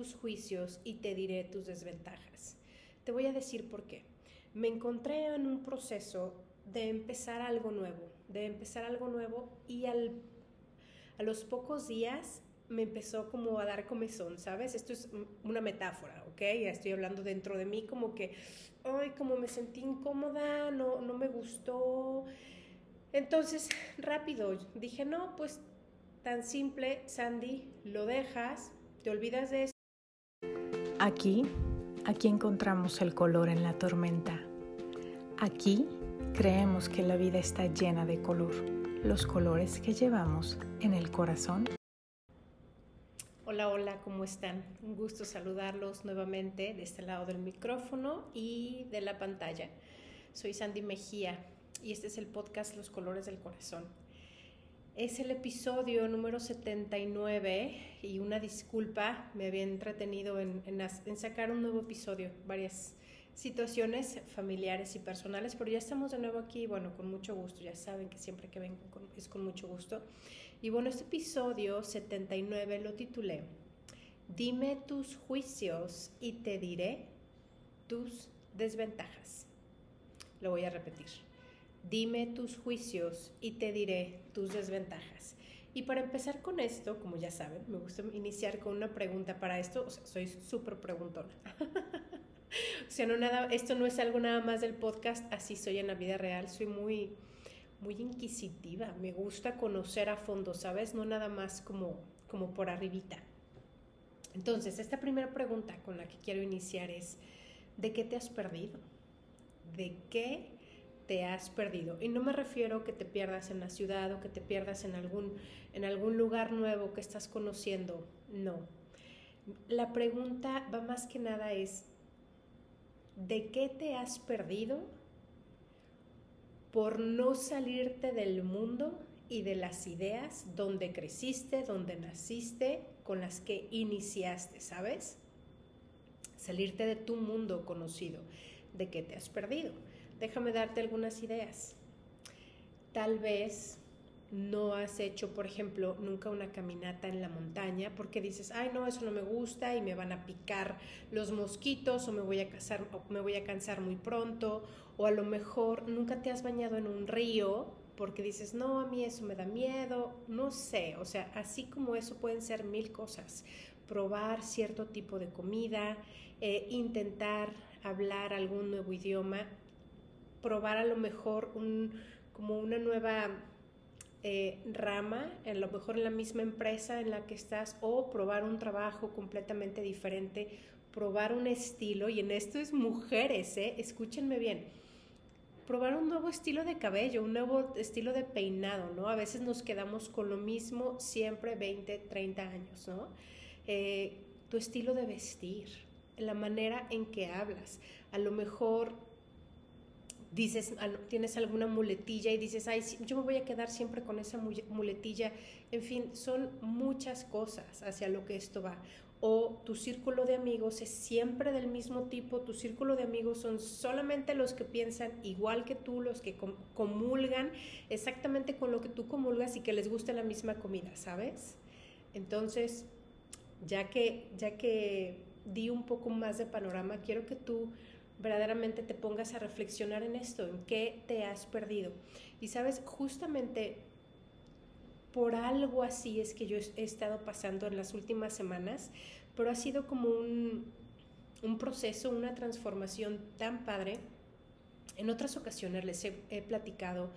tus juicios y te diré tus desventajas. Te voy a decir por qué. Me encontré en un proceso de empezar algo nuevo, de empezar algo nuevo y al, a los pocos días me empezó como a dar comezón, ¿sabes? Esto es una metáfora, ¿ok? Ya estoy hablando dentro de mí como que, ay, como me sentí incómoda, no, no me gustó. Entonces, rápido, dije, no, pues tan simple, Sandy, lo dejas, te olvidas de eso Aquí, aquí encontramos el color en la tormenta. Aquí creemos que la vida está llena de color, los colores que llevamos en el corazón. Hola, hola, ¿cómo están? Un gusto saludarlos nuevamente de este lado del micrófono y de la pantalla. Soy Sandy Mejía y este es el podcast Los Colores del Corazón. Es el episodio número 79 y una disculpa, me había entretenido en, sacar un nuevo episodio, varias situaciones familiares y personales, pero ya estamos de nuevo aquí, bueno, con mucho gusto, ya saben que siempre que vengo es con mucho gusto. Y bueno, este episodio 79 lo titulé, Dime tus juicios y te diré tus desventajas. Lo voy a repetir. Dime tus juicios y te diré tus desventajas. Y para empezar con esto, como ya saben, me gusta iniciar con una pregunta para esto, soy súper preguntona. o sea, no nada, esto no es algo nada más del podcast, así soy en la vida real, soy muy muy inquisitiva, me gusta conocer a fondo, ¿sabes? No nada más como como por arribita. Entonces, esta primera pregunta con la que quiero iniciar es ¿de qué te has perdido? ¿De qué te has perdido. Y no me refiero que te pierdas en la ciudad o que te pierdas en algún, en algún lugar nuevo que estás conociendo. No. La pregunta va más que nada es, ¿de qué te has perdido por no salirte del mundo y de las ideas donde creciste, donde naciste, con las que iniciaste, ¿sabes? Salirte de tu mundo conocido. ¿De qué te has perdido? Déjame darte algunas ideas. Tal vez no has hecho, por ejemplo, nunca una caminata en la montaña porque dices, ay, no, eso no me gusta y me van a picar los mosquitos o me voy a, o me voy a cansar muy pronto. O a lo mejor nunca te has bañado en un río porque dices, no, a mí eso me da miedo. No sé, o sea, así como eso pueden ser mil cosas. Probar cierto tipo de comida, eh, intentar hablar algún nuevo idioma probar a lo mejor un, como una nueva eh, rama, a lo mejor en la misma empresa en la que estás, o probar un trabajo completamente diferente, probar un estilo, y en esto es mujeres, ¿eh? escúchenme bien, probar un nuevo estilo de cabello, un nuevo estilo de peinado, ¿no? A veces nos quedamos con lo mismo siempre 20, 30 años, ¿no? Eh, tu estilo de vestir, la manera en que hablas, a lo mejor dices, tienes alguna muletilla y dices, ay, yo me voy a quedar siempre con esa muletilla. En fin, son muchas cosas hacia lo que esto va. O tu círculo de amigos es siempre del mismo tipo, tu círculo de amigos son solamente los que piensan igual que tú, los que comulgan exactamente con lo que tú comulgas y que les gusta la misma comida, ¿sabes? Entonces, ya que, ya que di un poco más de panorama, quiero que tú verdaderamente te pongas a reflexionar en esto, en qué te has perdido. Y sabes, justamente por algo así es que yo he estado pasando en las últimas semanas, pero ha sido como un, un proceso, una transformación tan padre. En otras ocasiones les he, platicado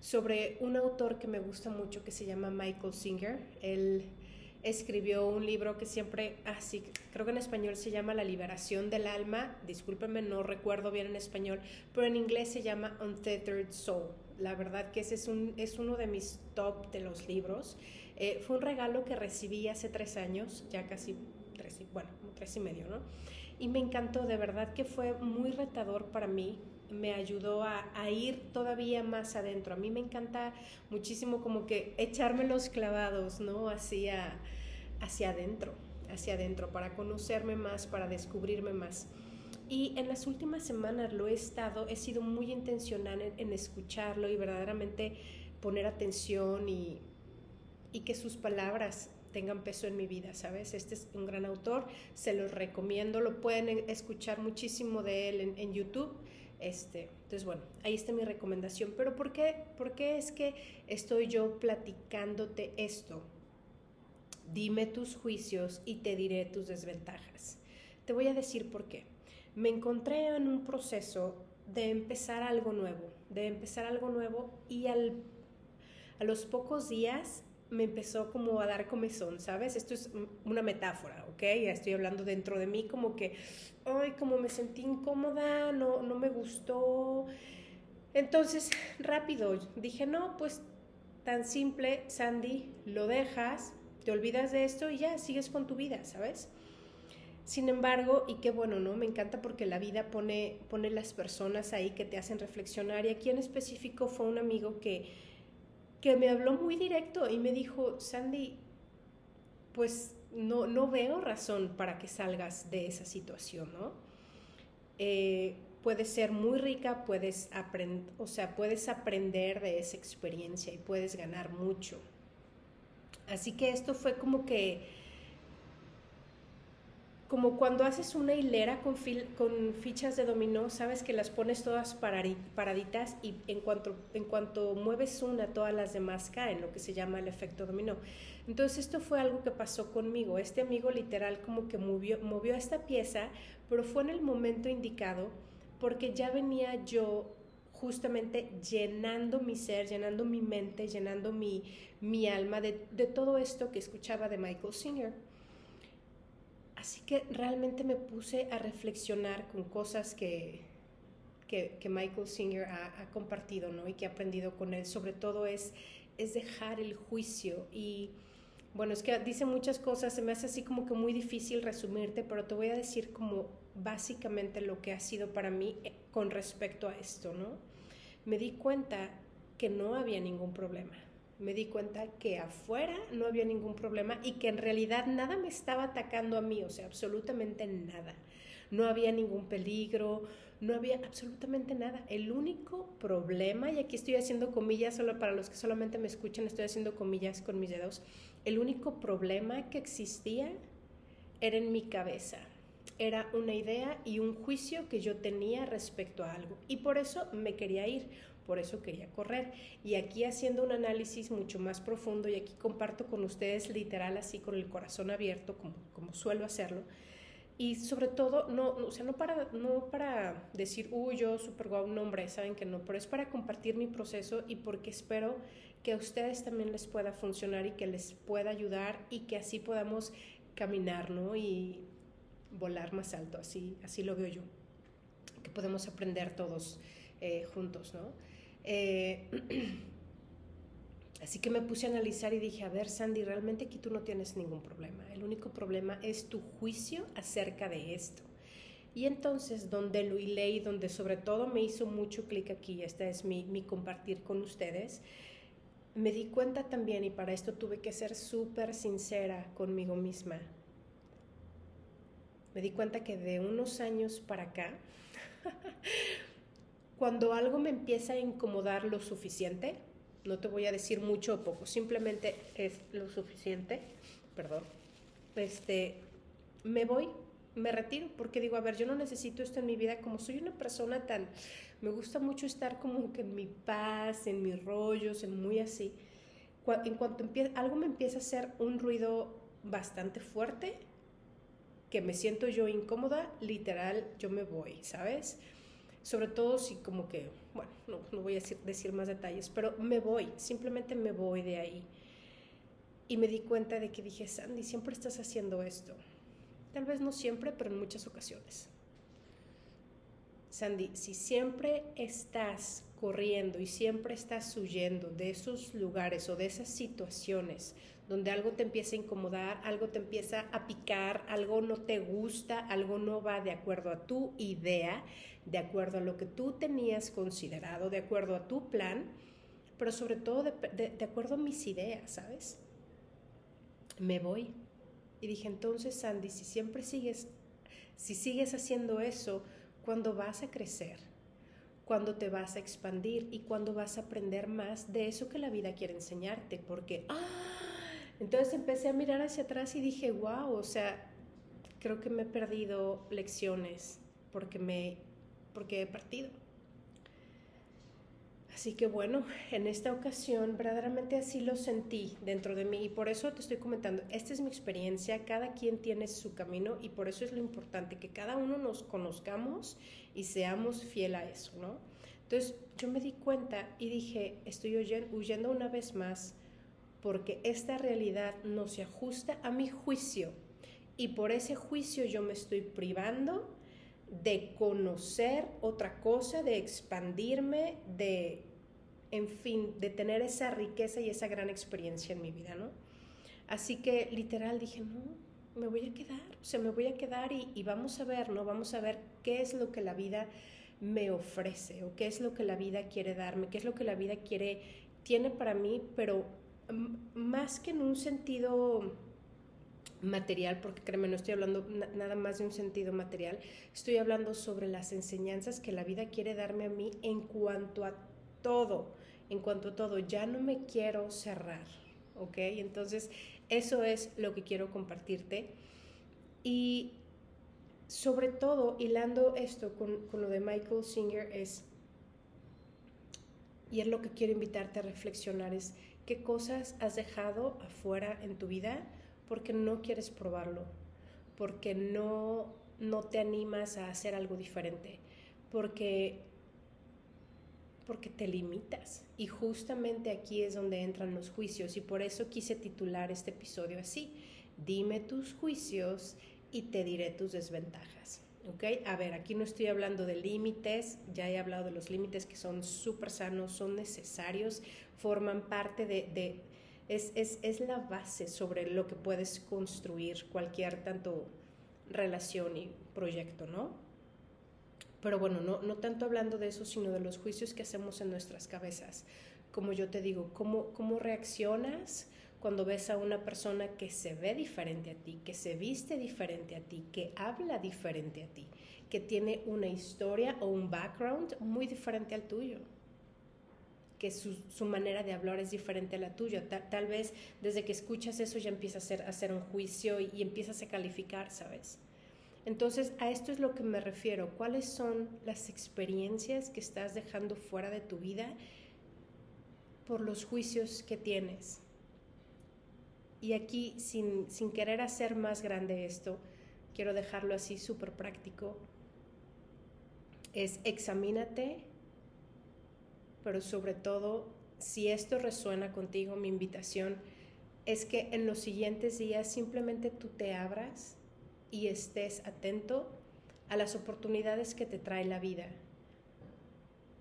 sobre un autor que me gusta mucho que se llama Michael Singer. Él escribió un libro que siempre, así, ah, creo que en español se llama La liberación del alma, discúlpenme, no recuerdo bien en español, pero en inglés se llama Untethered Soul. La verdad que ese es, un, es uno de mis top de los libros. Eh, fue un regalo que recibí hace tres años, ya casi tres, bueno, tres y medio, ¿no? Y me encantó, de verdad que fue muy retador para mí, me ayudó a, ir todavía más adentro. A mí me encanta muchísimo como que echarme los clavados, ¿no? Hacia, hacia adentro, hacia adentro, para conocerme más, para descubrirme más. Y en las últimas semanas lo he estado, he sido muy intencional en, escucharlo y verdaderamente poner atención y, y que sus palabras tengan peso en mi vida, ¿sabes? Este es un gran autor, se los recomiendo, lo pueden escuchar muchísimo de él en, en YouTube. Este, entonces, bueno, ahí está mi recomendación. Pero ¿por qué, ¿por qué es que estoy yo platicándote esto? Dime tus juicios y te diré tus desventajas. Te voy a decir por qué. Me encontré en un proceso de empezar algo nuevo, de empezar algo nuevo y al, a los pocos días me empezó como a dar comezón, ¿sabes? Esto es una metáfora, ¿ok? Ya estoy hablando dentro de mí como que, ay, como me sentí incómoda, no, no me gustó. Entonces, rápido, dije, no, pues tan simple, Sandy, lo dejas, te olvidas de esto y ya sigues con tu vida, ¿sabes? Sin embargo, y qué bueno, ¿no? Me encanta porque la vida pone, pone las personas ahí que te hacen reflexionar y aquí en específico fue un amigo que que me habló muy directo y me dijo, Sandy, pues no, no veo razón para que salgas de esa situación, ¿no? Eh, puedes ser muy rica, puedes aprender, o sea, puedes aprender de esa experiencia y puedes ganar mucho. Así que esto fue como que como cuando haces una hilera con, fichas de dominó, sabes que las pones todas paraditas y en cuanto, mueves una, todas las demás caen, lo que se llama el efecto dominó. Entonces esto fue algo que pasó conmigo. Este amigo literal como que movió, movió esta pieza, pero fue en el momento indicado porque ya venía yo justamente llenando mi ser, llenando mi mente, llenando mi, mi alma de, de todo esto que escuchaba de Michael Singer. Así que realmente me puse a reflexionar con cosas que, que, Michael Singer ha, compartido ¿no? y que he aprendido con él. Sobre todo es, es dejar el juicio y... Bueno, es que dice muchas cosas, se me hace así como que muy difícil resumirte, pero te voy a decir como básicamente lo que ha sido para mí eh, con respecto a esto, ¿no? Me di cuenta que no había ningún problema me di cuenta que afuera no había ningún problema y que en realidad nada me estaba atacando a mí, o sea, absolutamente nada. No había ningún peligro, no había absolutamente nada. El único problema, y aquí estoy haciendo comillas, solo para los que solamente me escuchan, estoy haciendo comillas con mis dedos, el único problema que existía era en mi cabeza. Era una idea y un juicio que yo tenía respecto a algo. Y por eso me quería ir por eso quería correr. Y aquí haciendo un análisis mucho más profundo y aquí comparto con ustedes literal así con el corazón abierto como, como suelo hacerlo. Y sobre todo, no, o sea, no para, no para decir, uy, yo super guau, un hombre, saben que no, pero es para compartir mi proceso y porque espero que a ustedes también les pueda funcionar y que les pueda ayudar y que así podamos caminar, ¿no? Y volar más alto, así, así lo veo yo, que podemos aprender todos eh, juntos, ¿no? Eh, así que me puse a analizar y dije, a ver, Sandy, realmente aquí tú no tienes ningún problema. El único problema es tu juicio acerca de esto. Y entonces, donde lo leí, donde sobre todo me hizo mucho clic aquí, esta es mi, mi compartir con ustedes, me di cuenta también, y para esto tuve que ser súper sincera conmigo misma, me di cuenta que de unos años para acá, cuando algo me empieza a incomodar lo suficiente, no te voy a decir mucho o poco, simplemente es lo suficiente, perdón, este, me voy, me retiro, porque digo, a ver, yo no necesito esto en mi vida, como soy una persona tan, me gusta mucho estar como que en mi paz, en mis rollos, en muy así. En cuanto empieza, algo me empieza a hacer un ruido bastante fuerte, que me siento yo incómoda, literal, yo me voy, ¿sabes? Sobre todo si como que, bueno, no, no voy a decir, decir, más detalles, pero me voy, simplemente me voy de ahí. Y me di cuenta de que dije, Sandy, siempre estás haciendo esto. Tal vez no siempre, pero en muchas ocasiones. Sandy, si siempre estás corriendo y siempre estás huyendo de esos lugares o de esas situaciones donde algo te empieza a incomodar, algo te empieza a picar, algo no te gusta, algo no va de acuerdo a tu idea, de acuerdo a lo que tú tenías considerado, de acuerdo a tu plan, pero sobre todo de, acuerdo a mis ideas, ¿sabes? Me voy. Y dije, entonces, Sandy, si siempre sigues, si sigues haciendo eso, cuando vas a crecer? cuando te vas a expandir y cuando vas a aprender más de eso que la vida quiere enseñarte, porque ¡ah! Entonces empecé a mirar hacia atrás y dije, wow, o sea, creo que me he perdido lecciones porque, me, porque he partido. Así que bueno, en esta ocasión verdaderamente así lo sentí dentro de mí y por eso te estoy comentando, esta es mi experiencia, cada quien tiene su camino y por eso es lo importante que cada uno nos conozcamos y seamos fiel a eso, ¿no? Entonces yo me di cuenta y dije, estoy huyendo una vez más porque esta realidad no se ajusta a mi juicio y por ese juicio yo me estoy privando de conocer otra cosa, de expandirme, de, en fin, de tener esa riqueza y esa gran experiencia en mi vida, ¿no? Así que literal dije, no, me voy a quedar, o sea, me voy a quedar y, y vamos a ver, ¿no? Vamos a ver qué es lo que la vida me ofrece o qué es lo que la vida quiere darme, qué es lo que la vida quiere, tiene para mí, pero más que en un sentido material, porque créeme, no estoy hablando nada más de un sentido material, estoy hablando sobre las enseñanzas que la vida quiere darme a mí en cuanto a todo, en cuanto a todo, ya no me quiero cerrar, ¿ok? Entonces, eso es lo que quiero compartirte. Y sobre todo, hilando esto con, con lo de Michael Singer, es, y es lo que quiero invitarte a reflexionar, es qué cosas has dejado afuera en tu vida porque no quieres probarlo, porque no, no te animas a hacer algo diferente, porque, porque te limitas. Y justamente aquí es donde entran los juicios y por eso quise titular este episodio así. Dime tus juicios y te diré tus desventajas. ¿ok? A ver, aquí no estoy hablando de límites, ya he hablado de los límites que son súper sanos, son necesarios, forman parte de, es, es, es, la base sobre lo que puedes construir cualquier tanto relación y proyecto, ¿no? Pero bueno, no, no tanto hablando de eso, sino de los juicios que hacemos en nuestras cabezas. Como yo te digo, ¿cómo, cómo reaccionas cuando ves a una persona que se ve diferente a ti, que se viste diferente a ti, que habla diferente a ti, que tiene una historia o un background muy diferente al tuyo? Que su, manera de hablar es diferente a la tuya. Tal, vez desde que escuchas eso ya empiezas a hacer, un juicio y, empiezas a calificar, ¿sabes? Entonces, a esto es lo que me refiero. ¿Cuáles son las experiencias que estás dejando fuera de tu vida por los juicios que tienes? Y aquí, sin, sin querer hacer más grande esto, quiero dejarlo así súper práctico, es examínate pero sobre todo, si esto resuena contigo, mi invitación es que en los siguientes días simplemente tú te abras y estés atento a las oportunidades que te trae la vida.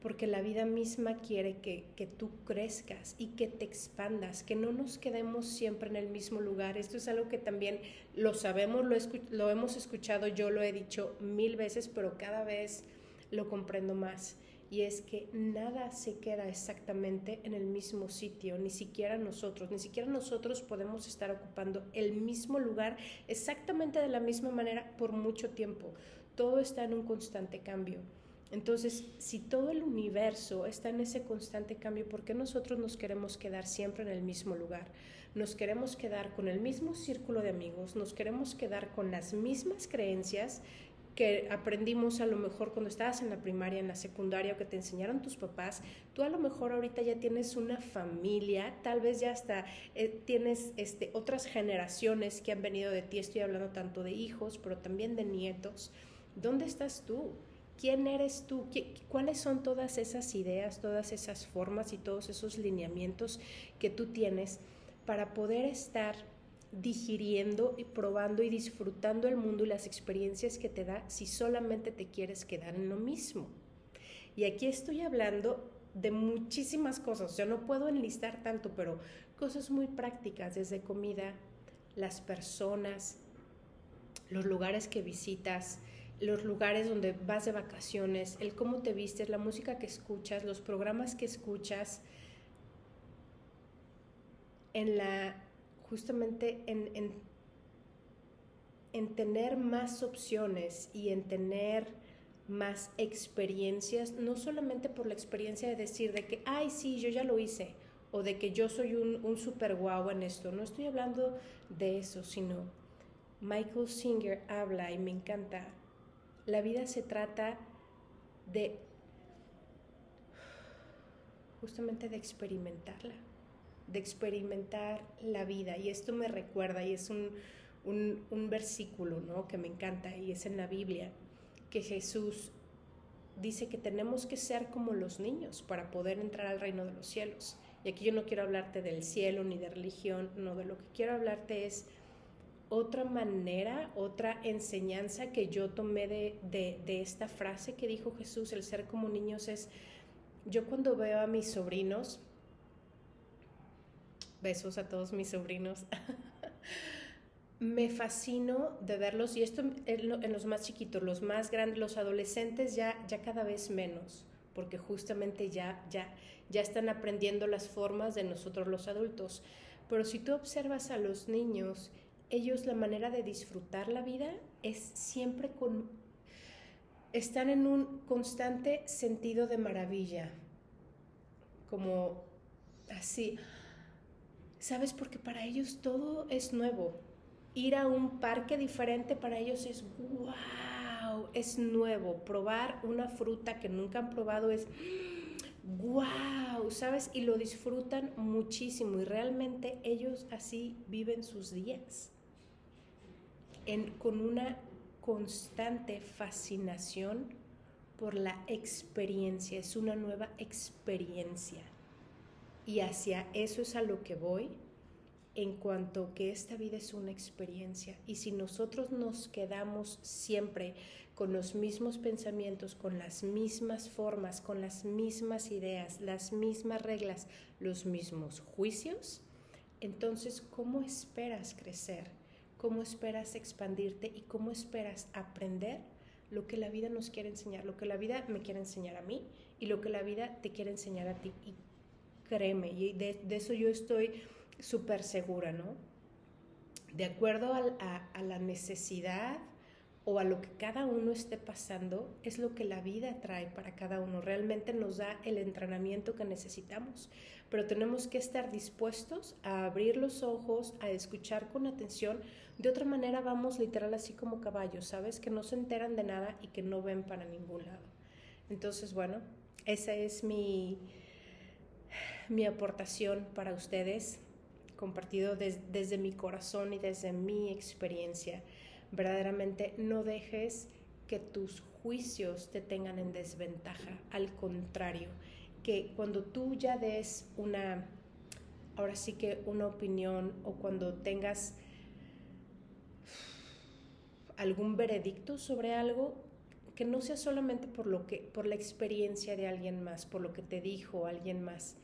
Porque la vida misma quiere que, que, tú crezcas y que te expandas, que no nos quedemos siempre en el mismo lugar. Esto es algo que también lo sabemos, lo, lo hemos escuchado, yo lo he dicho mil veces, pero cada vez lo comprendo más y es que nada se queda exactamente en el mismo sitio, ni siquiera nosotros, ni siquiera nosotros podemos estar ocupando el mismo lugar exactamente de la misma manera por mucho tiempo. Todo está en un constante cambio. Entonces, si todo el universo está en ese constante cambio, ¿por qué nosotros nos queremos quedar siempre en el mismo lugar? Nos queremos quedar con el mismo círculo de amigos, nos queremos quedar con las mismas creencias que aprendimos a lo mejor cuando estabas en la primaria, en la secundaria o que te enseñaron tus papás, tú a lo mejor ahorita ya tienes una familia, tal vez ya hasta eh, tienes este, otras generaciones que han venido de ti, estoy hablando tanto de hijos, pero también de nietos. ¿Dónde estás tú? ¿Quién eres tú? ¿Cuáles son todas esas ideas, todas esas formas y todos esos lineamientos que tú tienes para poder estar digiriendo y probando y disfrutando el mundo y las experiencias que te da si solamente te quieres quedar en lo mismo. Y aquí estoy hablando de muchísimas cosas, o sea, no puedo enlistar tanto, pero cosas muy prácticas, desde comida, las personas, los lugares que visitas, los lugares donde vas de vacaciones, el cómo te vistes, la música que escuchas, los programas que escuchas, en la justamente en, en, tener más opciones y en tener más experiencias, no solamente por la experiencia de decir de que, ay, sí, yo ya lo hice, o de que yo soy un, un super guau en esto. No estoy hablando de eso, sino Michael Singer habla y me encanta. La vida se trata de justamente de experimentarla, de experimentar la vida. Y esto me recuerda, y es un, un, versículo ¿no? que me encanta, y es en la Biblia, que Jesús dice que tenemos que ser como los niños para poder entrar al reino de los cielos. Y aquí yo no quiero hablarte del cielo ni de religión, no, de lo que quiero hablarte es otra manera, otra enseñanza que yo tomé de, de, esta frase que dijo Jesús, el ser como niños es, yo cuando veo a mis sobrinos, besos a todos mis sobrinos, me fascino de verlos, y esto en los más chiquitos, los más grandes, los adolescentes ya, ya cada vez menos, porque justamente ya, ya, ya están aprendiendo las formas de nosotros los adultos. Pero si tú observas a los niños, ellos la manera de disfrutar la vida es siempre con... Están en un constante sentido de maravilla, como así. ¿Sabes? Porque para ellos todo es nuevo. Ir a un parque diferente para ellos es wow, es nuevo. Probar una fruta que nunca han probado es wow, ¿sabes? Y lo disfrutan muchísimo y realmente ellos así viven sus días, con una constante fascinación por la experiencia, es una nueva experiencia. Y hacia eso es a lo que voy en cuanto que esta vida es una experiencia. Y si nosotros nos quedamos siempre con los mismos pensamientos, con las mismas formas, con las mismas ideas, las mismas reglas, los mismos juicios, entonces, ¿cómo esperas crecer? ¿Cómo esperas expandirte? ¿Y cómo esperas aprender lo que la vida nos quiere enseñar? Lo que la vida me quiere enseñar a mí y lo que la vida te quiere enseñar a ti. Créeme, y de, eso yo estoy súper segura, ¿no? De acuerdo a, a la necesidad, o a lo que cada uno esté pasando es lo que la vida trae para cada uno. Realmente nos da el entrenamiento que necesitamos, pero tenemos que estar dispuestos a abrir los ojos, a escuchar con atención. De otra manera vamos literal así como caballos, ¿sabes? Que no se enteran de nada y que no ven para ningún lado. Entonces, bueno, esa es mi, mi aportación para ustedes, compartido desde mi corazón y desde mi experiencia verdaderamente no dejes que tus juicios te tengan en desventaja. Al contrario, que cuando tú ya des una, ahora sí que una opinión o cuando tengas algún veredicto sobre algo, que no sea solamente por lo que, por la experiencia de alguien más, por lo que te dijo alguien más,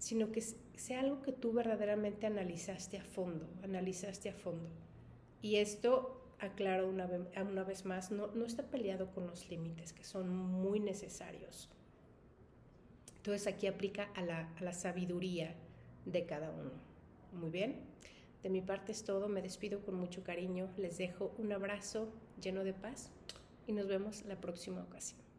sino que sea algo que tú verdaderamente analizaste a fondo, analizaste a fondo. Y esto aclaro una vez, más, no, no está peleado con los límites, que son muy necesarios. Entonces aquí aplica a la, a la sabiduría de cada uno. Muy bien, de mi parte es todo, me despido con mucho cariño, les dejo un abrazo lleno de paz y nos vemos la próxima ocasión.